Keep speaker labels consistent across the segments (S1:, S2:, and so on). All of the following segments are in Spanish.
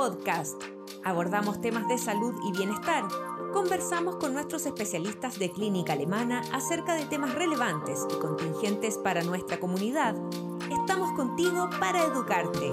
S1: Podcast. Abordamos temas de salud y bienestar. Conversamos con nuestros especialistas de clínica alemana acerca de temas relevantes y contingentes para nuestra comunidad. Estamos contigo para educarte.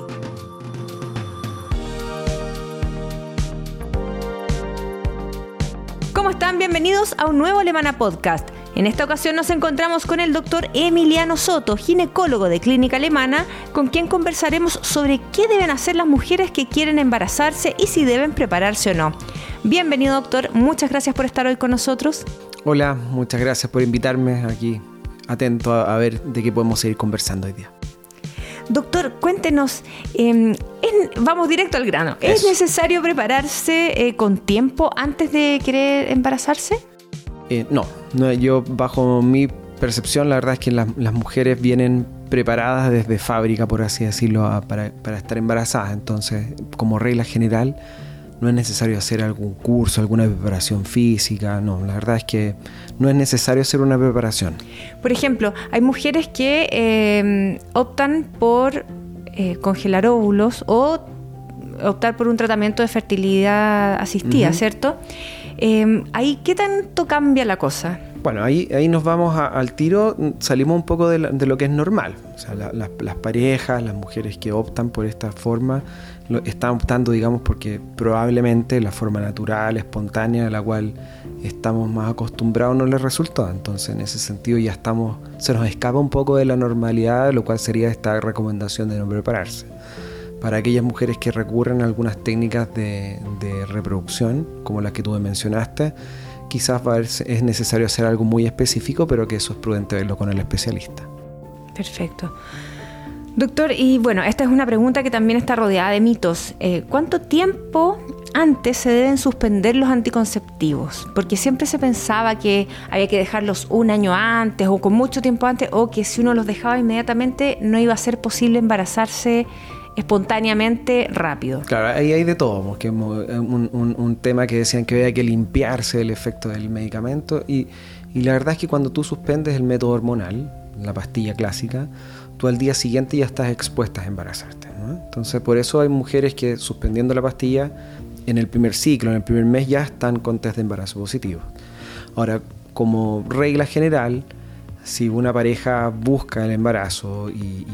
S1: ¿Cómo están? Bienvenidos a un nuevo Alemana Podcast. En esta ocasión nos encontramos con el doctor Emiliano Soto, ginecólogo de Clínica Alemana, con quien conversaremos sobre qué deben hacer las mujeres que quieren embarazarse y si deben prepararse o no. Bienvenido doctor, muchas gracias por estar hoy con nosotros.
S2: Hola, muchas gracias por invitarme aquí, atento a, ver de qué podemos seguir conversando hoy día.
S1: Doctor, cuéntenos, em, vamos directo al grano. ¿Es necesario prepararse eh, con tiempo antes de querer embarazarse?
S2: Eh, no, yo bajo mi percepción la verdad es que las, mujeres vienen preparadas desde fábrica, por así decirlo, para, estar embarazadas. Entonces, como regla general, no es necesario hacer algún curso, alguna preparación física, no, la verdad es que no es necesario hacer una preparación.
S1: Por ejemplo, hay mujeres que eh, optan por eh, congelar óvulos o optar por un tratamiento de fertilidad asistida, ¿cierto? Em, ahí, ¿qué tanto cambia la cosa?
S2: Bueno, ahí, ahí nos vamos al tiro, salimos un poco de, lo que es normal. O sea, las parejas, las mujeres que optan por esta forma, están optando, digamos, porque probablemente la forma natural, espontánea, a la cual estamos más acostumbrados, no les resulta. Entonces, en ese sentido, ya estamos, se nos escapa un poco de la normalidad, lo cual sería esta recomendación de no prepararse para aquellas mujeres que recurren a algunas técnicas de, reproducción, como las que tú me mencionaste, quizás es necesario hacer algo muy específico, pero que eso es prudente verlo con el especialista.
S1: Perfecto. Doctor, y bueno, esta es una pregunta que también está rodeada de mitos. Eh, ¿Cuánto tiempo antes se deben suspender los anticonceptivos? Porque siempre se pensaba que había que dejarlos un año antes o con mucho tiempo antes, o que si uno los dejaba inmediatamente no iba a ser posible embarazarse espontáneamente rápido.
S2: Claro, ahí hay de todo, porque un, un, tema que decían que había que limpiarse el efecto del medicamento y, la verdad es que cuando tú suspendes el método hormonal, la pastilla clásica, tú al día siguiente ya estás expuesta a embarazarte. Entonces por eso hay mujeres que suspendiendo la pastilla en el primer ciclo, en el primer mes ya están con test de embarazo positivo. Ahora, como regla general, si una pareja busca el embarazo y,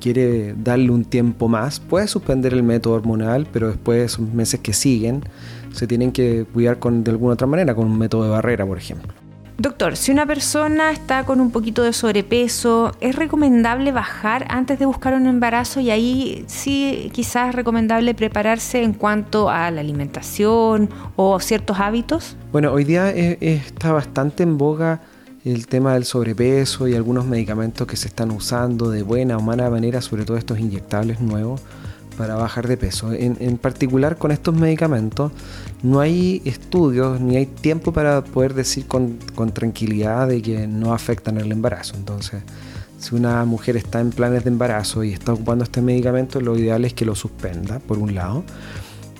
S2: quiere darle un tiempo más, puede suspender el método hormonal, pero después de esos meses que siguen, se tienen que cuidar con, de alguna otra manera, con un método de barrera, por ejemplo.
S1: Doctor, si una persona está con un poquito de sobrepeso, ¿es recomendable bajar antes de buscar un embarazo? Y ahí sí quizás es recomendable prepararse en cuanto a la alimentación o ciertos hábitos.
S2: Bueno, hoy día está bastante en boga el tema del sobrepeso y algunos medicamentos que se están usando de buena o mala manera, sobre todo estos inyectables nuevos, para bajar de peso. En, particular con estos medicamentos no hay estudios ni hay tiempo para poder decir con, con tranquilidad de que no afectan el embarazo. Entonces, si una mujer está en planes de embarazo y está ocupando este medicamento, lo ideal es que lo suspenda, por un lado.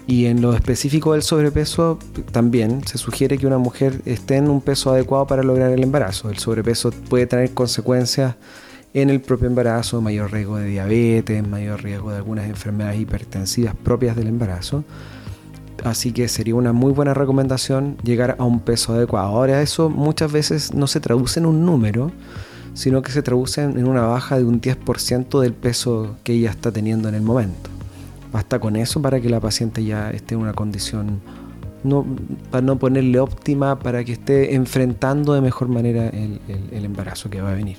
S2: Y en lo específico del sobrepeso, también se sugiere que una mujer esté en un peso adecuado para lograr el embarazo. El sobrepeso puede tener consecuencias en el propio embarazo, mayor riesgo de diabetes, mayor riesgo de algunas enfermedades hipertensivas propias del embarazo. Así que sería una muy buena recomendación llegar a un peso adecuado. Ahora eso muchas veces no se traduce en un número, sino que se traduce en una baja de un 10% del peso que ella está teniendo en el momento. Basta con eso para que la paciente ya esté en una condición, no, para no ponerle óptima, para que esté enfrentando de mejor manera el, embarazo que va a venir.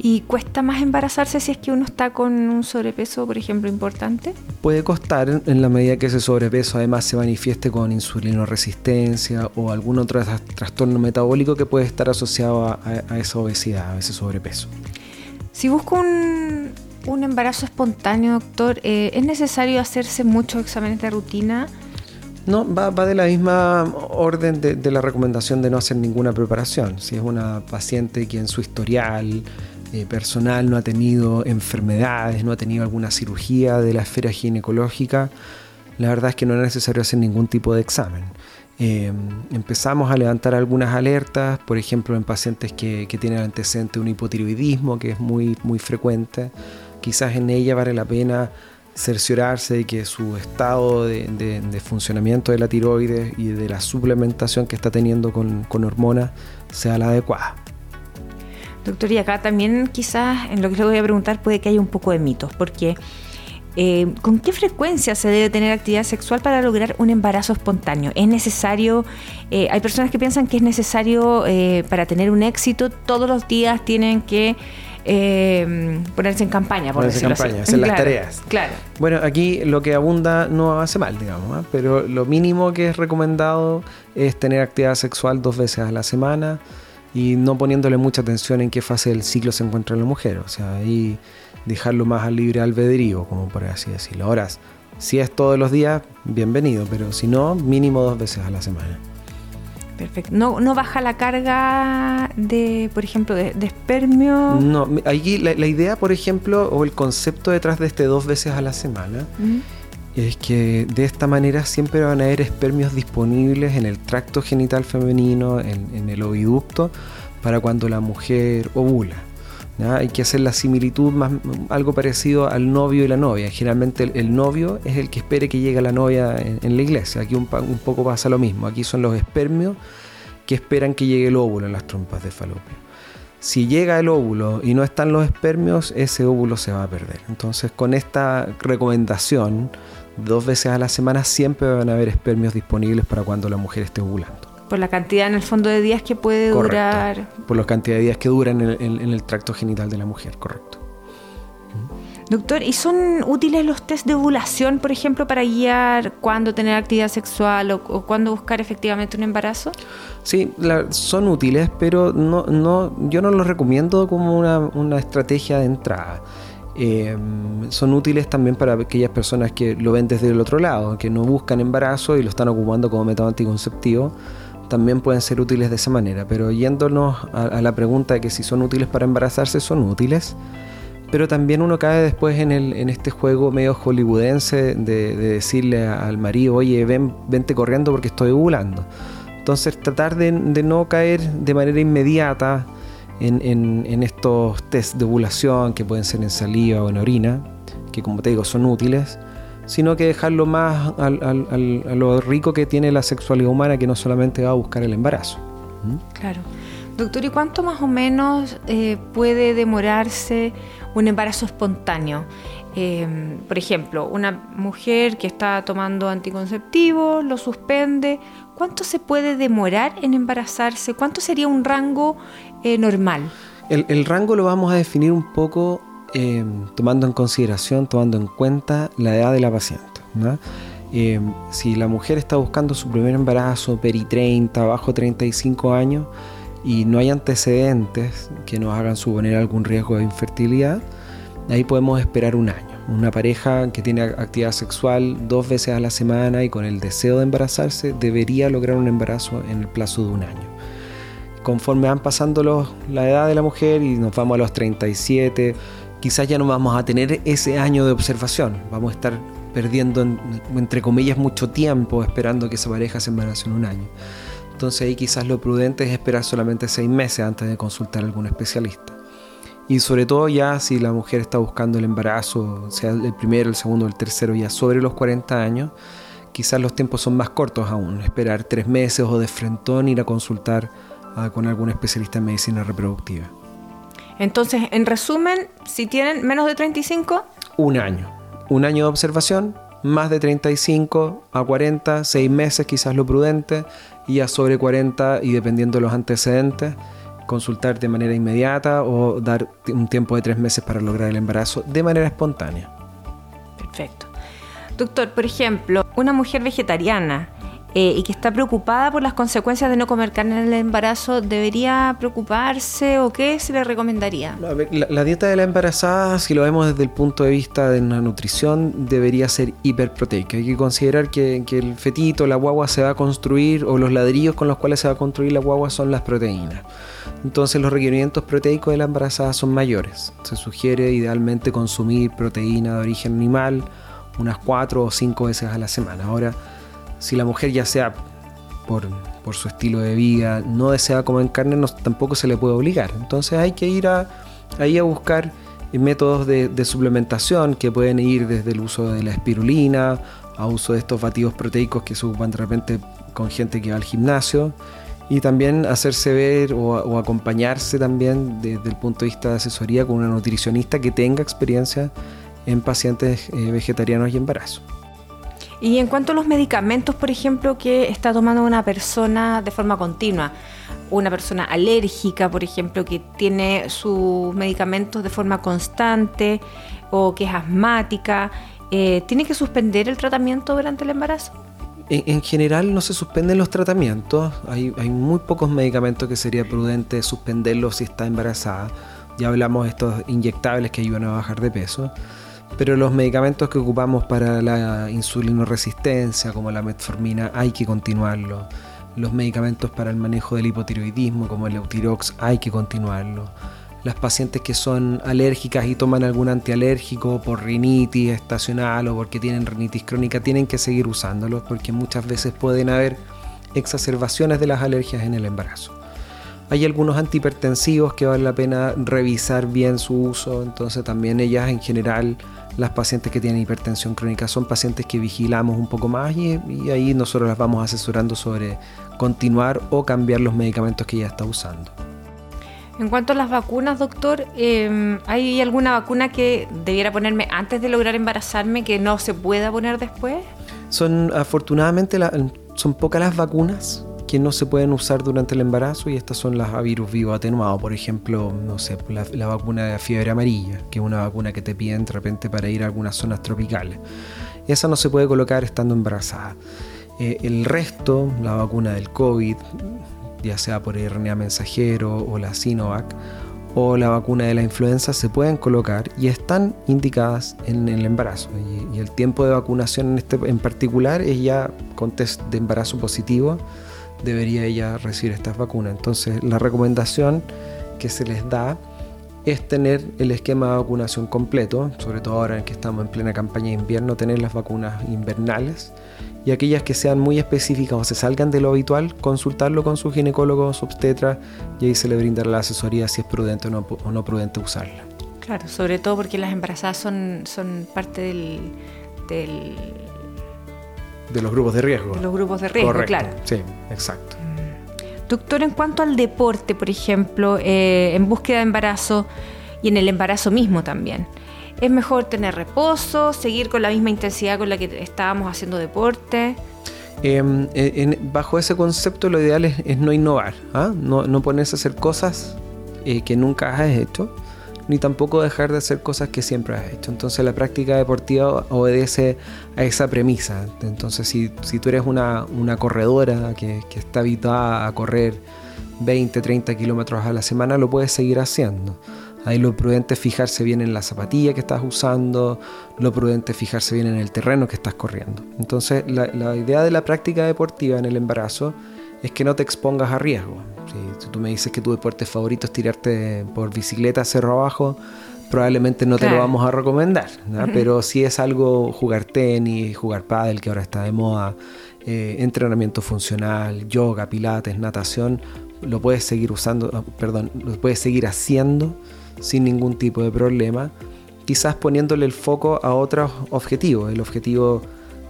S1: ¿Y cuesta más embarazarse si es que uno está con un sobrepeso, por ejemplo, importante?
S2: Puede costar en la medida que ese sobrepeso además se manifieste con insulinoresistencia o algún otro trastorno metabólico que puede estar asociado a, a esa obesidad, a ese sobrepeso.
S1: Si busco un, un embarazo espontáneo, doctor, eh, ¿es necesario hacerse muchos exámenes de rutina?
S2: No, va, de la misma orden de, la recomendación de no hacer ninguna preparación. Si es una paciente que en su historial eh, personal no ha tenido enfermedades, no ha tenido alguna cirugía de la esfera ginecológica, la verdad es que no es necesario hacer ningún tipo de examen. Eh, empezamos a levantar algunas alertas, por ejemplo en pacientes que, que tienen antecedente de un hipotiroidismo, que es muy, muy frecuente quizás en ella vale la pena cerciorarse de que su estado de, funcionamiento de la tiroides y de la suplementación que está teniendo con, hormonas sea la adecuada.
S1: Doctor, y acá también quizás en lo que le voy a preguntar puede que haya un poco de mitos, porque eh, ¿con qué frecuencia se debe tener actividad sexual para lograr un embarazo espontáneo? ¿Es necesario, eh, hay personas que piensan que es necesario eh, para tener un éxito, todos los días tienen que ponerse en campaña,
S2: por ponerse en campaña, hacer las tareas.
S1: Claro.
S2: Bueno, aquí lo que abunda no hace mal, digamos, pero lo mínimo que es recomendado es tener actividad sexual dos veces a la semana y no poniéndole mucha atención en qué fase del ciclo se encuentra la mujer. O sea, ahí dejarlo más al libre albedrío, como por así decirlo. Ahora, si es todos los días, bienvenido, pero si no, mínimo dos veces a la semana.
S1: Perfecto. ¿No, no baja la carga de, por ejemplo, de, espermio?
S2: No, aquí la, idea, por ejemplo, o el concepto detrás de este dos veces a la semana, es que de esta manera siempre van a haber espermios disponibles en el tracto genital femenino, en, el oviducto, para cuando la mujer ovula. Hay que hacer la similitud más algo parecido al novio y la novia. Generalmente el, novio es el que espere que llegue la novia en, la iglesia. Aquí un, poco pasa lo mismo. Aquí son los espermios que esperan que llegue el óvulo en las trompas de falopio. Si llega el óvulo y no están los espermios, ese óvulo se va a perder. Entonces con esta recomendación, dos veces a la semana siempre van a haber espermios disponibles para cuando la mujer esté ovulando.
S1: Por la cantidad en el fondo de días que puede durar.
S2: Por la cantidad de días que duran en el, tracto genital de la mujer, correcto.
S1: Doctor, ¿y son útiles los test de ovulación, por ejemplo, para guiar cuándo tener actividad sexual o, cuándo buscar efectivamente un embarazo?
S2: Sí, son útiles, pero no, no, yo no los recomiendo como una, estrategia de entrada. Em, son útiles también para aquellas personas que lo ven desde el otro lado, que no buscan embarazo y lo están ocupando como método anticonceptivo también pueden ser útiles de esa manera. Pero yéndonos a, la pregunta de que si son útiles para embarazarse, son útiles. Pero también uno cae después en, el, en este juego medio hollywoodense de, decirle al marido, oye, ven, vente corriendo porque estoy ovulando. Entonces tratar de, no caer de manera inmediata en, en, estos test de ovulación que pueden ser en saliva o en orina, que como te digo son útiles, sino que dejarlo más a lo rico que tiene la sexualidad humana, que no solamente va a buscar el embarazo.
S1: ¿Mm? Claro. Doctor, ¿y cuánto más o menos eh, puede demorarse un embarazo espontáneo? Em, por ejemplo, una mujer que está tomando anticonceptivo, lo suspende, ¿cuánto se puede demorar en embarazarse? ¿Cuánto sería un rango eh, normal?
S2: El, el, rango lo vamos a definir un poco eh, tomando en consideración, tomando en cuenta la edad de la paciente. Eh, si la mujer está buscando su primer embarazo, peri 30, bajo 35 años, y no hay antecedentes que nos hagan suponer algún riesgo de infertilidad, ahí podemos esperar un año. Una pareja que tiene actividad sexual dos veces a la semana y con el deseo de embarazarse debería lograr un embarazo en el plazo de un año. Conforme van pasando los, la edad de la mujer y nos vamos a los 37, quizás ya no vamos a tener ese año de observación, vamos a estar perdiendo, entre comillas, mucho tiempo esperando que esa pareja se embarace en un año. Entonces ahí quizás lo prudente es esperar solamente seis meses antes de consultar a algún especialista. Y sobre todo ya si la mujer está buscando el embarazo, sea el primero, el segundo, el tercero, ya sobre los 40 años, quizás los tiempos son más cortos aún. Esperar tres meses o de frentón ir a consultar con algún especialista en medicina reproductiva.
S1: Entonces, en resumen, si tienen menos de 35...
S2: Un año. Un año de observación, más de 35 a 40, 6 meses quizás lo prudente, y ya sobre 40 y dependiendo de los antecedentes, consultar de manera inmediata o dar un tiempo de 3 meses para lograr el embarazo de manera espontánea.
S1: Perfecto. Doctor, por ejemplo, una mujer vegetariana eh, y que está preocupada por las consecuencias de no comer carne en el embarazo, ¿debería preocuparse o qué se le recomendaría?
S2: La, dieta de la embarazada, si lo vemos desde el punto de vista de la nutrición, debería ser hiperproteica. Hay que considerar que, el fetito, la guagua se va a construir o los ladrillos con los cuales se va a construir la guagua son las proteínas. Entonces los requerimientos proteicos de la embarazada son mayores. Se sugiere idealmente consumir proteína de origen animal unas 4 o 5 veces a la semana. Ahora, si la mujer ya sea por, su estilo de vida no desea comer carne, tampoco se le puede obligar. Entonces hay que ir a, ahí a buscar métodos de, suplementación que pueden ir desde el uso de la espirulina a uso de estos batidos proteicos que se ocupan de repente con gente que va al gimnasio y también hacerse ver o, acompañarse también desde el punto de vista de asesoría con una nutricionista que tenga experiencia en pacientes eh, vegetarianos y embarazo.
S1: Y en cuanto a los medicamentos, por ejemplo, que está tomando una persona de forma continua, una persona alérgica, por ejemplo, que tiene sus medicamentos de forma constante o que es asmática, eh, ¿tiene que suspender el tratamiento durante el embarazo?
S2: En, general no se suspenden los tratamientos, hay, muy pocos medicamentos que sería prudente suspenderlos si está embarazada. Ya hablamos de estos inyectables que ayudan a bajar de peso, pero los medicamentos que ocupamos para la insulinoresistencia, como la metformina, hay que continuarlo. Los medicamentos para el manejo del hipotiroidismo, como el Eutirox, hay que continuarlo las pacientes que son alérgicas y toman algún antialérgico por rinitis estacional o porque tienen rinitis crónica, tienen que seguir usándolos porque muchas veces pueden haber exacerbaciones de las alergias en el embarazo. Hay algunos antihipertensivos que vale la pena revisar bien su uso, entonces también ellas en general, las pacientes que tienen hipertensión crónica son pacientes que vigilamos un poco más y, y ahí nosotros las vamos asesorando sobre continuar o cambiar los medicamentos que ella está usando.
S1: En cuanto a las vacunas, doctor, em, ¿hay alguna vacuna que debiera ponerme antes de lograr embarazarme que no se pueda poner después?
S2: Son afortunadamente son pocas las vacunas que no se pueden usar durante el embarazo y estas son las a virus vivo atenuado, por ejemplo, no sé, la, vacuna de fiebre amarilla, que es una vacuna que te piden de repente para ir a algunas zonas tropicales. Esa no se puede colocar estando embarazada. Eh, el resto, la vacuna del COVID, ya sea por RNA mensajero o la Sinovac o la vacuna de la influenza, se pueden colocar y están indicadas en el embarazo. Y, el tiempo de vacunación en, este, en particular es ya con test de embarazo positivo, debería ella recibir estas vacunas. Entonces la recomendación que se les da es tener el esquema de vacunación completo, sobre todo ahora en que estamos en plena campaña de invierno, tener las vacunas invernales y aquellas que sean muy específicas o se salgan de lo habitual, consultarlo con su ginecólogo su obstetra y ahí se le brindará la asesoría si es prudente o no, o no prudente usarla.
S1: Claro, sobre todo porque las embarazadas son, son parte del, del...
S2: De los grupos de riesgo.
S1: De los grupos de riesgo, claro.
S2: Sí, exacto.
S1: Doctor, en cuanto al deporte, por ejemplo, eh, en búsqueda de embarazo y en el embarazo mismo también, ¿es mejor tener reposo, seguir con la misma intensidad con la que estábamos haciendo deporte?
S2: Em, bajo ese concepto lo ideal es, no innovar, ¿ah? no, no, ponerse a hacer cosas eh, que nunca has hecho ni tampoco dejar de hacer cosas que siempre has hecho. Entonces la práctica deportiva obedece a esa premisa. Entonces si, tú eres una, corredora que, está habituada a correr 20, 30 kilómetros a la semana, lo puedes seguir haciendo. Ahí lo prudente es fijarse bien en la zapatilla que estás usando, lo prudente es fijarse bien en el terreno que estás corriendo. Entonces la idea de la práctica deportiva en el embarazo es que no te expongas a riesgo. Si, tú me dices que tu deporte favorito es tirarte por bicicleta cerro abajo, probablemente no te lo vamos a recomendar, pero si es algo jugar tenis, jugar pádel, que ahora está de moda, eh, entrenamiento funcional, yoga, pilates, natación, lo puedes seguir usando, ah, perdón, lo puedes seguir haciendo sin ningún tipo de problema, quizás poniéndole el foco a otros objetivos. El objetivo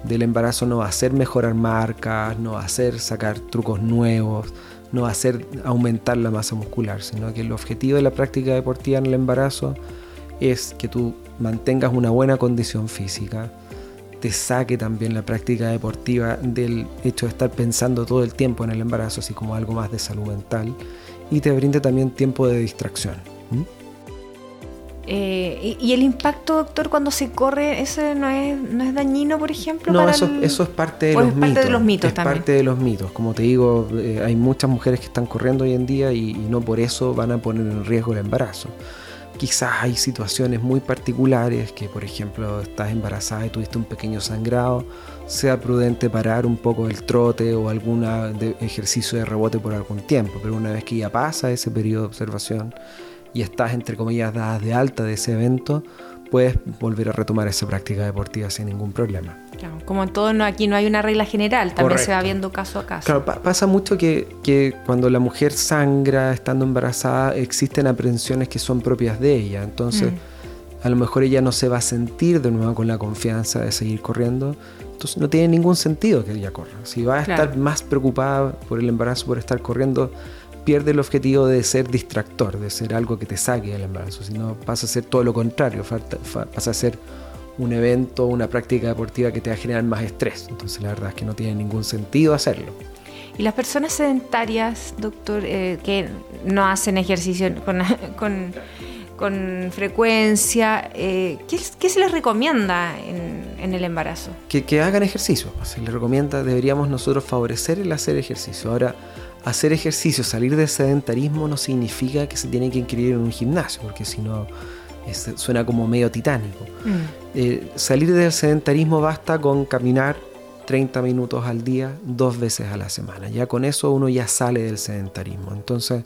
S2: del embarazo no va a ser mejorar marcas, no va a ser sacar trucos nuevos, no va a ser aumentar la masa muscular, sino que el objetivo de la práctica deportiva en el embarazo es que tú mantengas una buena condición física, te saque también la práctica deportiva del hecho de estar pensando todo el tiempo en el embarazo, así como algo más de salud mental, y te brinde también tiempo de distracción.
S1: Eh, y, el impacto, doctor, cuando se corre, ¿ese no es, no es dañino, por ejemplo?
S2: No, eso, eso es parte de los mitos. de los mitos es parte de los mitos. Como te digo, eh, hay muchas mujeres que están corriendo hoy en día y, no por eso van a poner en riesgo el embarazo. Quizás hay situaciones muy particulares que, por ejemplo, estás embarazada y tuviste un pequeño sangrado, sea prudente parar un poco el trote o algún ejercicio de rebote por algún tiempo, pero una vez que ya pasa ese periodo de observación, y estás, entre comillas, dadas de alta de ese evento, puedes volver a retomar esa práctica deportiva sin ningún problema.
S1: como en todo, no, aquí no hay una regla general, también se va viendo caso a caso.
S2: Claro, pasa mucho que, que, cuando la mujer sangra estando embarazada, existen aprensiones que son propias de ella. Entonces, mm. a lo mejor ella no se va a sentir de nuevo con la confianza de seguir corriendo. Entonces no tiene ningún sentido que ella corra. Si va a estar más preocupada por el embarazo, por estar corriendo, pierde el objetivo de ser distractor, de ser algo que te saque del embarazo, sino pasa a ser todo lo contrario, pasa a ser un evento, una práctica deportiva que te va a generar más estrés. Entonces la verdad es que no tiene ningún sentido hacerlo.
S1: Y las personas sedentarias, doctor, eh, que no hacen ejercicio con, con, frecuencia, eh, ¿qué, se les recomienda en, el embarazo?
S2: Que, hagan ejercicio. Se les recomienda, deberíamos nosotros favorecer el hacer ejercicio. Ahora, hacer ejercicio, salir del sedentarismo no significa que se tiene que inscribir en un gimnasio, porque si no suena como medio titánico. Mm. Eh, salir del sedentarismo basta con caminar 30 minutos al día, dos veces a la semana. Ya con eso uno ya sale del sedentarismo. Entonces,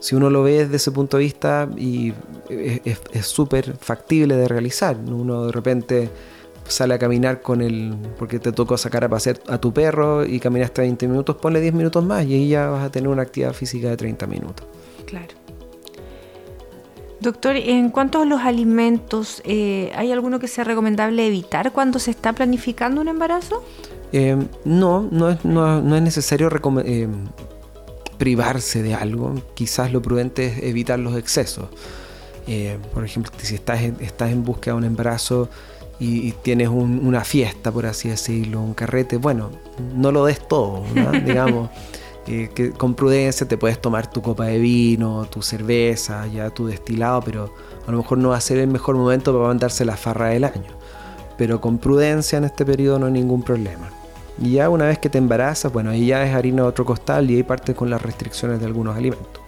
S2: si uno lo ve desde ese punto de vista, y es súper factible de realizar. Uno de repente sale a caminar con el. porque te tocó sacar a pasear a tu perro y caminaste 20 minutos, ponle 10 minutos más y ahí ya vas a tener una actividad física de 30 minutos.
S1: Claro. Doctor, en cuanto a los alimentos, eh, ¿hay alguno que sea recomendable evitar cuando se está planificando un embarazo?
S2: Eh, no, no es, no, es necesario eh, privarse de algo. Quizás lo prudente es evitar los excesos. por ejemplo, si estás en, estás en búsqueda de un embarazo y, tienes una fiesta, por así decirlo, un carrete, bueno, no lo des todo, digamos. Eh, que con prudencia te puedes tomar tu copa de vino, tu cerveza, ya tu destilado, pero a lo mejor no va a ser el mejor momento para mandarse la farra del año. Pero con prudencia en este periodo no hay ningún problema. Y ya una vez que te embarazas, bueno, ahí ya es harina de otro costal y ahí partes con las restricciones de algunos alimentos.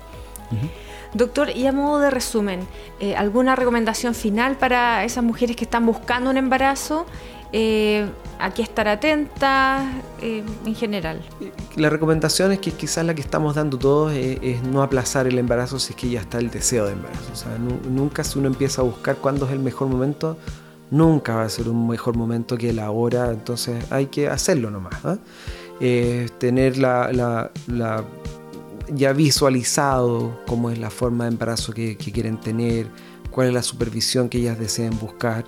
S1: Doctor, y a modo de resumen, eh, ¿alguna recomendación final para esas mujeres que están buscando un embarazo? Eh, aquí estar atenta eh, en general.
S2: La recomendación es que quizás la que estamos dando todos es, no aplazar el embarazo si es que ya está el deseo de embarazo. O sea, nunca si uno empieza a buscar cuándo es el mejor momento, nunca va a ser un mejor momento que la hora, entonces hay que hacerlo nomás. ¿ah? Eh, tener la, ya visualizado cómo es la forma de embarazo que, que quieren tener, cuál es la supervisión que ellas deseen buscar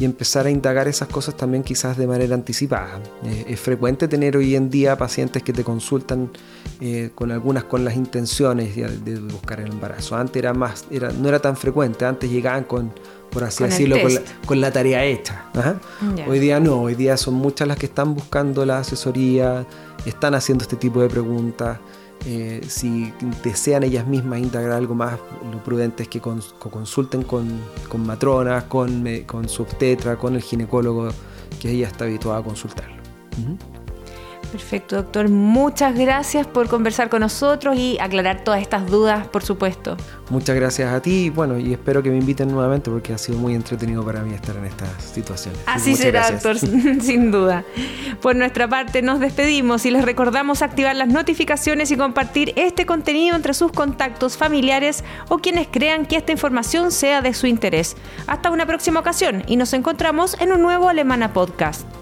S2: y empezar a indagar esas cosas también quizás de manera anticipada. Eh, es frecuente tener hoy en día pacientes que te consultan eh, con algunas con las intenciones de, buscar el embarazo. Antes era más, era, no era tan frecuente, antes llegaban con, por así decirlo, con la, tarea hecha. Hoy día no, hoy día son muchas las que están buscando la asesoría, están haciendo este tipo de preguntas. Eh, si desean ellas mismas integrar algo más, lo prudente es que consulten con, matronas, con, con su obstetra, con el ginecólogo que ella está habituada a consultarlo.
S1: Perfecto, doctor. Muchas gracias por conversar con nosotros y aclarar todas estas dudas, por supuesto.
S2: Muchas gracias a ti, bueno, y espero que me inviten nuevamente porque ha sido muy entretenido para mí estar en estas situaciones.
S1: Así será, doctor, sin duda. Por nuestra parte, nos despedimos y les recordamos activar las notificaciones y compartir este contenido entre sus contactos familiares o quienes crean que esta información sea de su interés. Hasta una próxima ocasión y nos encontramos en un nuevo Alemana Podcast.